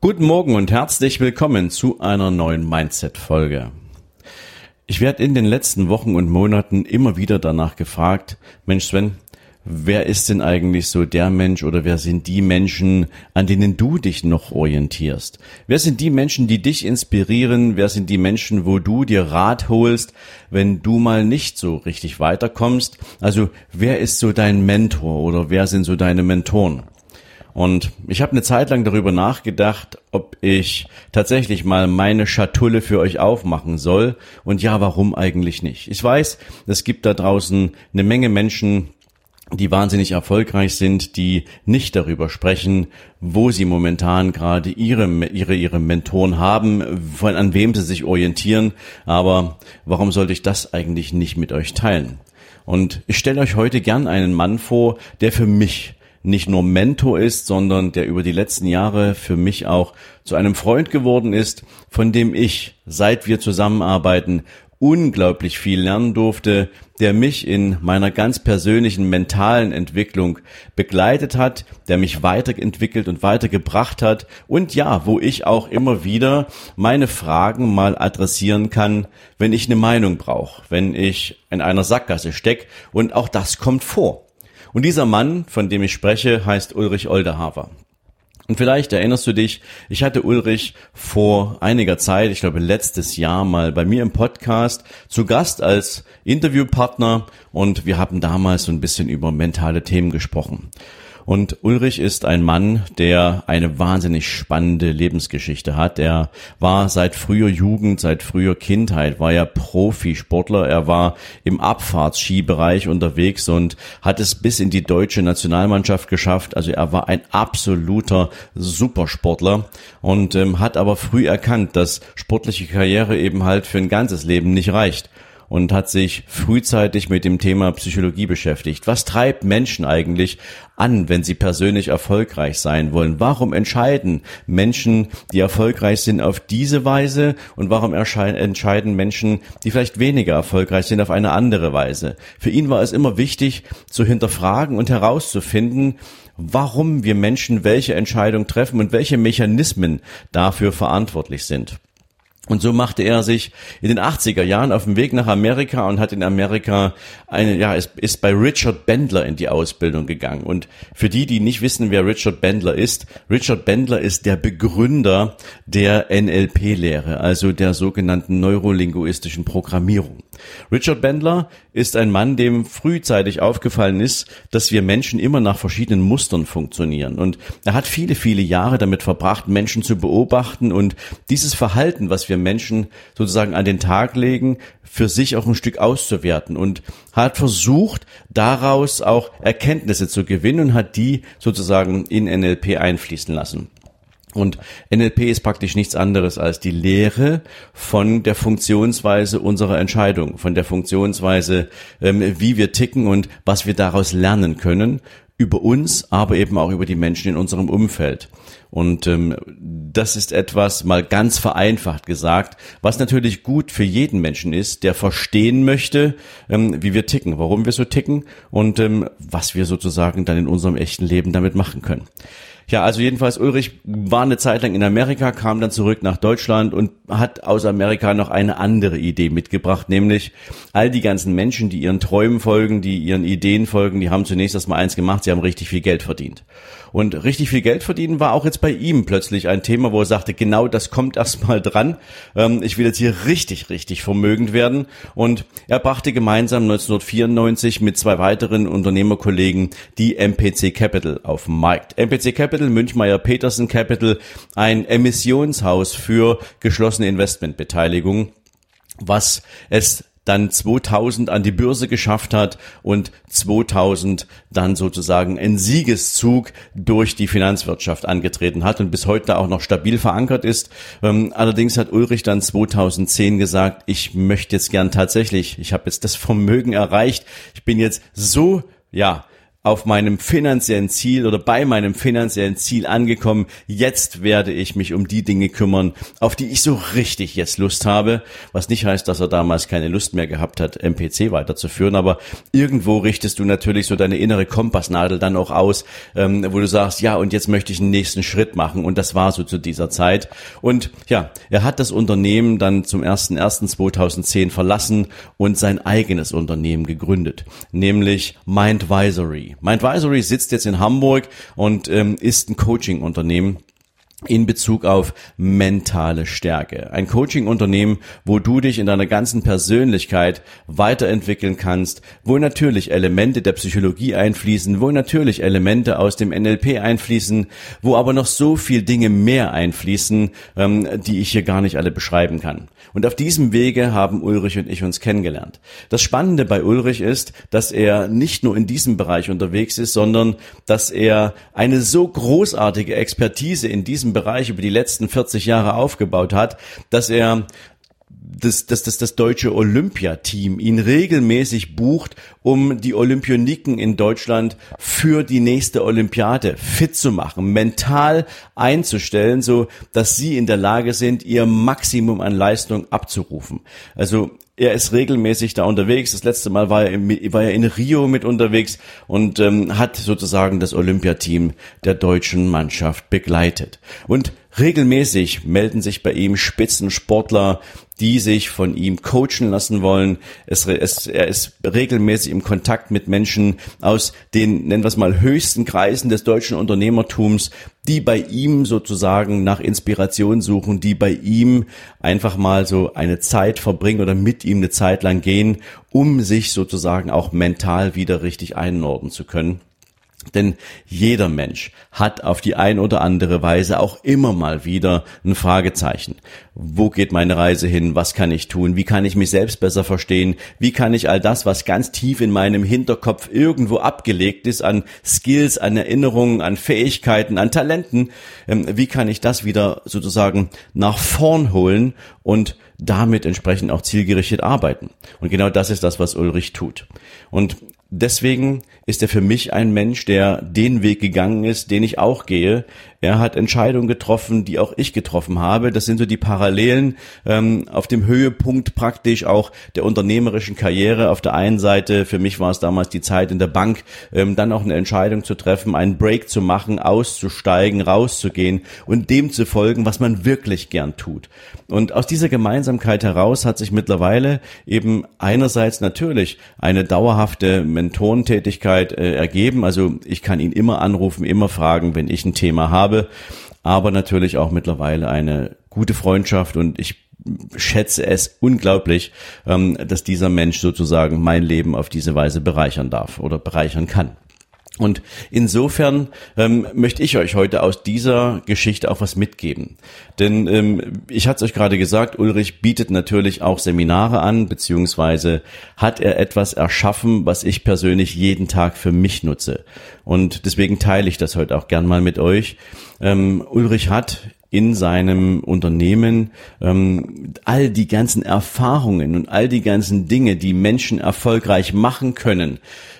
Guten Morgen und herzlich willkommen zu einer neuen Mindset-Folge. Ich werde in den letzten Wochen und Monaten immer wieder danach gefragt, Mensch Sven, wer ist denn eigentlich so der Mensch oder wer sind die Menschen, an denen du dich noch orientierst? Wer sind die Menschen, die dich inspirieren? Wer sind die Menschen, wo du dir Rat holst, wenn du mal nicht so richtig weiterkommst? Also wer ist so dein Mentor oder wer sind so deine Mentoren? Und ich habe eine Zeit lang darüber nachgedacht, ob ich tatsächlich mal meine Schatulle für euch aufmachen soll. Und ja, warum eigentlich nicht? Ich weiß, es gibt da draußen eine Menge Menschen, die wahnsinnig erfolgreich sind, die nicht darüber sprechen, wo sie momentan gerade ihre, ihre, ihre Mentoren haben, von, an wem sie sich orientieren. Aber warum sollte ich das eigentlich nicht mit euch teilen? Und ich stelle euch heute gern einen Mann vor, der für mich nicht nur Mentor ist, sondern der über die letzten Jahre für mich auch zu einem Freund geworden ist, von dem ich, seit wir zusammenarbeiten, unglaublich viel lernen durfte, der mich in meiner ganz persönlichen mentalen Entwicklung begleitet hat, der mich weiterentwickelt und weitergebracht hat und ja, wo ich auch immer wieder meine Fragen mal adressieren kann, wenn ich eine Meinung brauche, wenn ich in einer Sackgasse steck und auch das kommt vor. Und dieser Mann, von dem ich spreche, heißt Ulrich Oldehaver. Und vielleicht erinnerst du dich, ich hatte Ulrich vor einiger Zeit, ich glaube letztes Jahr mal bei mir im Podcast zu Gast als Interviewpartner und wir haben damals so ein bisschen über mentale Themen gesprochen. Und Ulrich ist ein Mann, der eine wahnsinnig spannende Lebensgeschichte hat. Er war seit früher Jugend, seit früher Kindheit, war er Profisportler. Er war im Abfahrtsskibereich unterwegs und hat es bis in die deutsche Nationalmannschaft geschafft. Also er war ein absoluter Supersportler und ähm, hat aber früh erkannt, dass sportliche Karriere eben halt für ein ganzes Leben nicht reicht und hat sich frühzeitig mit dem Thema Psychologie beschäftigt. Was treibt Menschen eigentlich an, wenn sie persönlich erfolgreich sein wollen? Warum entscheiden Menschen, die erfolgreich sind, auf diese Weise und warum entscheiden Menschen, die vielleicht weniger erfolgreich sind, auf eine andere Weise? Für ihn war es immer wichtig zu hinterfragen und herauszufinden, warum wir Menschen welche Entscheidung treffen und welche Mechanismen dafür verantwortlich sind. Und so machte er sich in den 80er Jahren auf den Weg nach Amerika und hat in Amerika eine, ja, ist, ist bei Richard Bendler in die Ausbildung gegangen. Und für die, die nicht wissen, wer Richard Bendler ist, Richard Bendler ist der Begründer der NLP-Lehre, also der sogenannten neurolinguistischen Programmierung. Richard Bendler ist ein Mann, dem frühzeitig aufgefallen ist, dass wir Menschen immer nach verschiedenen Mustern funktionieren. Und er hat viele, viele Jahre damit verbracht, Menschen zu beobachten und dieses Verhalten, was wir Menschen sozusagen an den Tag legen, für sich auch ein Stück auszuwerten und hat versucht, daraus auch Erkenntnisse zu gewinnen und hat die sozusagen in NLP einfließen lassen. Und NLP ist praktisch nichts anderes als die Lehre von der Funktionsweise unserer Entscheidung, von der Funktionsweise, ähm, wie wir ticken und was wir daraus lernen können über uns, aber eben auch über die Menschen in unserem Umfeld. Und ähm, das ist etwas mal ganz vereinfacht gesagt, was natürlich gut für jeden Menschen ist, der verstehen möchte, ähm, wie wir ticken, warum wir so ticken und ähm, was wir sozusagen dann in unserem echten Leben damit machen können. Ja, also jedenfalls Ulrich war eine Zeit lang in Amerika, kam dann zurück nach Deutschland und hat aus Amerika noch eine andere Idee mitgebracht, nämlich all die ganzen Menschen, die ihren Träumen folgen, die ihren Ideen folgen, die haben zunächst erstmal eins gemacht, sie haben richtig viel Geld verdient. Und richtig viel Geld verdienen war auch jetzt bei ihm plötzlich ein Thema, wo er sagte, genau das kommt erstmal dran. Ähm, ich will jetzt hier richtig, richtig vermögend werden. Und er brachte gemeinsam 1994 mit zwei weiteren Unternehmerkollegen die MPC Capital auf den Markt. MPC Capital, Münchmeier Peterson Capital, ein Emissionshaus für geschlossene Investmentbeteiligung was es dann 2000 an die Börse geschafft hat und 2000 dann sozusagen einen Siegeszug durch die Finanzwirtschaft angetreten hat und bis heute auch noch stabil verankert ist. Ähm, allerdings hat Ulrich dann 2010 gesagt, ich möchte jetzt gern tatsächlich, ich habe jetzt das Vermögen erreicht, ich bin jetzt so, ja, auf meinem finanziellen Ziel oder bei meinem finanziellen Ziel angekommen. Jetzt werde ich mich um die Dinge kümmern, auf die ich so richtig jetzt Lust habe. Was nicht heißt, dass er damals keine Lust mehr gehabt hat, MPC weiterzuführen. Aber irgendwo richtest du natürlich so deine innere Kompassnadel dann auch aus, ähm, wo du sagst, ja, und jetzt möchte ich einen nächsten Schritt machen. Und das war so zu dieser Zeit. Und ja, er hat das Unternehmen dann zum 1.1.2010 verlassen und sein eigenes Unternehmen gegründet, nämlich Mindvisory. Mindvisory sitzt jetzt in Hamburg und ähm, ist ein Coaching-Unternehmen in Bezug auf mentale Stärke. Ein Coaching-Unternehmen, wo du dich in deiner ganzen Persönlichkeit weiterentwickeln kannst, wo natürlich Elemente der Psychologie einfließen, wo natürlich Elemente aus dem NLP einfließen, wo aber noch so viel Dinge mehr einfließen, ähm, die ich hier gar nicht alle beschreiben kann. Und auf diesem Wege haben Ulrich und ich uns kennengelernt. Das Spannende bei Ulrich ist, dass er nicht nur in diesem Bereich unterwegs ist, sondern dass er eine so großartige Expertise in diesem Bereich über die letzten 40 Jahre aufgebaut hat, dass er das, das, das, das deutsche Olympiateam ihn regelmäßig bucht, um die Olympioniken in Deutschland für die nächste Olympiade fit zu machen, mental einzustellen, so dass sie in der Lage sind, ihr Maximum an Leistung abzurufen. Also er ist regelmäßig da unterwegs. Das letzte Mal war er, im, war er in Rio mit unterwegs und ähm, hat sozusagen das Olympiateam der deutschen Mannschaft begleitet. Und regelmäßig melden sich bei ihm Spitzensportler, die sich von ihm coachen lassen wollen. Es, es, er ist regelmäßig im Kontakt mit Menschen aus den, nennen wir es mal, höchsten Kreisen des deutschen Unternehmertums, die bei ihm sozusagen nach Inspiration suchen, die bei ihm einfach mal so eine Zeit verbringen oder mit ihm eine Zeit lang gehen, um sich sozusagen auch mental wieder richtig einordnen zu können. Denn jeder Mensch hat auf die ein oder andere Weise auch immer mal wieder ein Fragezeichen. Wo geht meine Reise hin? Was kann ich tun? Wie kann ich mich selbst besser verstehen? Wie kann ich all das, was ganz tief in meinem Hinterkopf irgendwo abgelegt ist, an Skills, an Erinnerungen, an Fähigkeiten, an Talenten, ähm, wie kann ich das wieder sozusagen nach vorn holen und damit entsprechend auch zielgerichtet arbeiten? Und genau das ist das, was Ulrich tut. Und deswegen ist er für mich ein Mensch, der den Weg gegangen ist, den ich auch gehe. Er hat Entscheidungen getroffen, die auch ich getroffen habe. Das sind so die Parallelen ähm, auf dem Höhepunkt praktisch auch der unternehmerischen Karriere. Auf der einen Seite, für mich war es damals die Zeit in der Bank, ähm, dann auch eine Entscheidung zu treffen, einen Break zu machen, auszusteigen, rauszugehen und dem zu folgen, was man wirklich gern tut. Und aus dieser Gemeinsamkeit heraus hat sich mittlerweile eben einerseits natürlich eine dauerhafte Mentorentätigkeit äh, ergeben. Also ich kann ihn immer anrufen, immer fragen, wenn ich ein Thema habe, aber natürlich auch mittlerweile eine gute Freundschaft und ich schätze es unglaublich, ähm, dass dieser Mensch sozusagen mein Leben auf diese Weise bereichern darf oder bereichern kann. Und insofern ähm, möchte ich euch heute aus dieser Geschichte auch was mitgeben. Denn ähm, ich hatte es euch gerade gesagt, Ulrich bietet natürlich auch Seminare an, beziehungsweise hat er etwas erschaffen, was ich persönlich jeden Tag für mich nutze. Und deswegen teile ich das heute auch gern mal mit euch. Ähm, Ulrich hat in seinem Unternehmen ähm, all die ganzen Erfahrungen und all die ganzen Dinge, die Menschen erfolgreich machen können,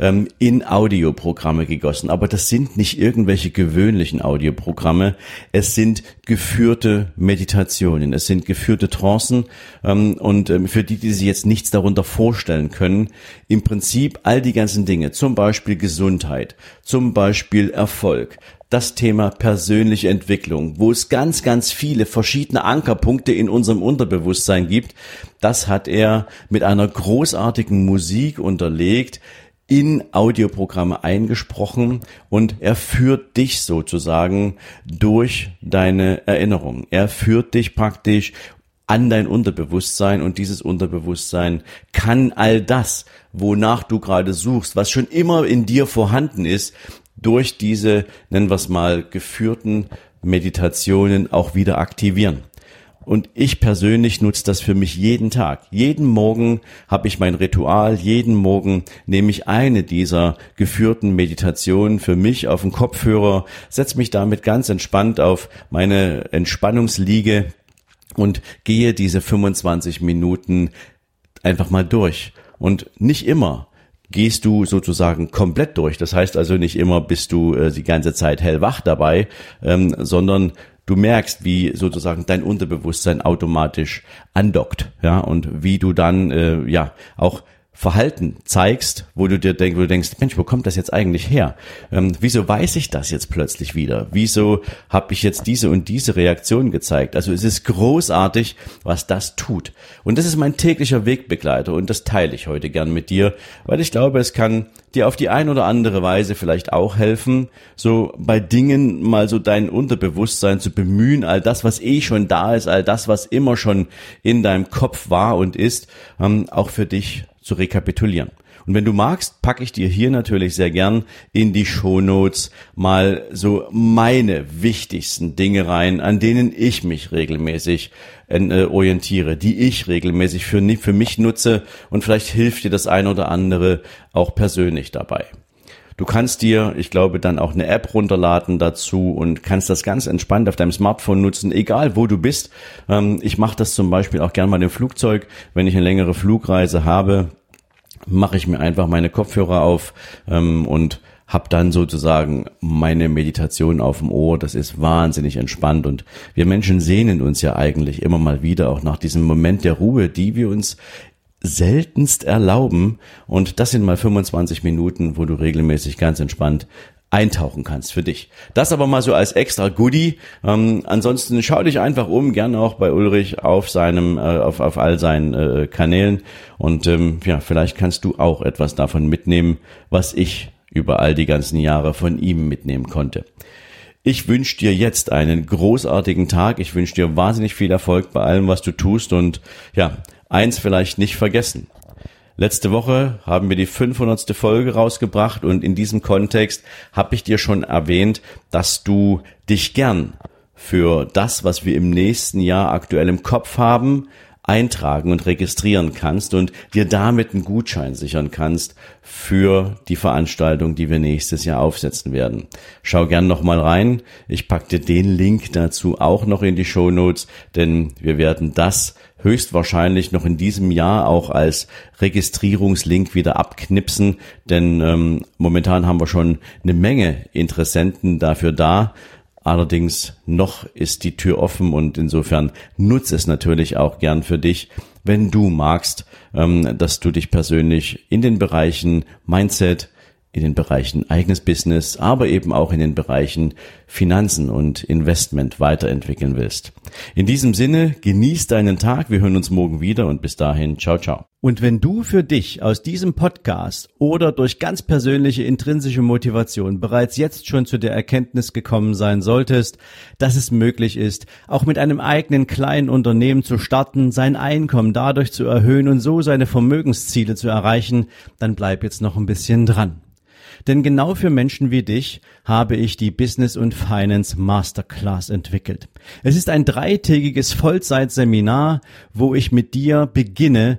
ähm, in Audioprogramme gegossen. Aber das sind nicht irgendwelche gewöhnlichen Audioprogramme. Es sind geführte Meditationen, es sind geführte Trancen ähm, und ähm, für die, die sich jetzt nichts darunter vorstellen können, im Prinzip all die ganzen Dinge, zum Beispiel Gesundheit, zum Beispiel Erfolg, das Thema persönliche Entwicklung, wo es ganz, ganz viele verschiedene Ankerpunkte in unserem Unterbewusstsein gibt. Das hat er mit einer großartigen Musik unterlegt, in Audioprogramme eingesprochen und er führt dich sozusagen durch deine Erinnerung. Er führt dich praktisch an dein Unterbewusstsein und dieses Unterbewusstsein kann all das, wonach du gerade suchst, was schon immer in dir vorhanden ist, durch diese, nennen wir es mal, geführten Meditationen auch wieder aktivieren. Und ich persönlich nutze das für mich jeden Tag. Jeden Morgen habe ich mein Ritual, jeden Morgen nehme ich eine dieser geführten Meditationen für mich auf den Kopfhörer, setze mich damit ganz entspannt auf meine Entspannungsliege und gehe diese 25 Minuten einfach mal durch. Und nicht immer gehst du sozusagen komplett durch. Das heißt also nicht immer bist du äh, die ganze Zeit hellwach dabei, ähm, sondern du merkst, wie sozusagen dein Unterbewusstsein automatisch andockt, ja, und wie du dann äh, ja auch Verhalten zeigst, wo du dir denkst, wo du denkst, Mensch, wo kommt das jetzt eigentlich her? Ähm, wieso weiß ich das jetzt plötzlich wieder? Wieso habe ich jetzt diese und diese Reaktion gezeigt? Also es ist großartig, was das tut. Und das ist mein täglicher Wegbegleiter und das teile ich heute gern mit dir, weil ich glaube, es kann dir auf die ein oder andere Weise vielleicht auch helfen, so bei Dingen mal so dein Unterbewusstsein zu bemühen, all das, was eh schon da ist, all das, was immer schon in deinem Kopf war und ist, ähm, auch für dich zu rekapitulieren. Und wenn du magst, packe ich dir hier natürlich sehr gern in die Shownotes mal so meine wichtigsten Dinge rein, an denen ich mich regelmäßig äh, orientiere, die ich regelmäßig für, für mich nutze und vielleicht hilft dir das ein oder andere auch persönlich dabei. Du kannst dir, ich glaube, dann auch eine App runterladen dazu und kannst das ganz entspannt auf deinem Smartphone nutzen, egal wo du bist. Ähm, ich mache das zum Beispiel auch gerne mal im Flugzeug, wenn ich eine längere Flugreise habe, mache ich mir einfach meine Kopfhörer auf ähm, und habe dann sozusagen meine Meditation auf dem Ohr. Das ist wahnsinnig entspannt und wir Menschen sehnen uns ja eigentlich immer mal wieder auch nach diesem Moment der Ruhe, die wir uns seltenst erlauben. Und das sind mal 25 Minuten, wo du regelmäßig ganz entspannt eintauchen kannst für dich. Das aber mal so als extra Goodie. Ähm, ansonsten schau dich einfach um, gerne auch bei Ulrich auf seinem, äh, auf, auf all seinen äh, Kanälen und ähm, ja, vielleicht kannst du auch etwas davon mitnehmen, was ich über all die ganzen Jahre von ihm mitnehmen konnte. Ich wünsche dir jetzt einen großartigen Tag. Ich wünsche dir wahnsinnig viel Erfolg bei allem, was du tust und ja, eins vielleicht nicht vergessen. Letzte Woche haben wir die 500. Folge rausgebracht und in diesem Kontext habe ich dir schon erwähnt, dass du dich gern für das, was wir im nächsten Jahr aktuell im Kopf haben, eintragen und registrieren kannst und dir damit einen Gutschein sichern kannst für die Veranstaltung, die wir nächstes Jahr aufsetzen werden. Schau gern noch mal rein. Ich pack dir den Link dazu auch noch in die Show Notes, denn wir werden das höchstwahrscheinlich noch in diesem Jahr auch als Registrierungslink wieder abknipsen, denn ähm, momentan haben wir schon eine Menge Interessenten dafür da. Allerdings noch ist die Tür offen und insofern nutze es natürlich auch gern für dich, wenn du magst, ähm, dass du dich persönlich in den Bereichen Mindset, in den Bereichen eigenes Business, aber eben auch in den Bereichen Finanzen und Investment weiterentwickeln willst. In diesem Sinne, genieß deinen Tag. Wir hören uns morgen wieder und bis dahin, ciao, ciao. Und wenn du für dich aus diesem Podcast oder durch ganz persönliche intrinsische Motivation bereits jetzt schon zu der Erkenntnis gekommen sein solltest, dass es möglich ist, auch mit einem eigenen kleinen Unternehmen zu starten, sein Einkommen dadurch zu erhöhen und so seine Vermögensziele zu erreichen, dann bleib jetzt noch ein bisschen dran. Denn genau für Menschen wie dich habe ich die Business und Finance Masterclass entwickelt. Es ist ein dreitägiges Vollzeitseminar, wo ich mit dir beginne,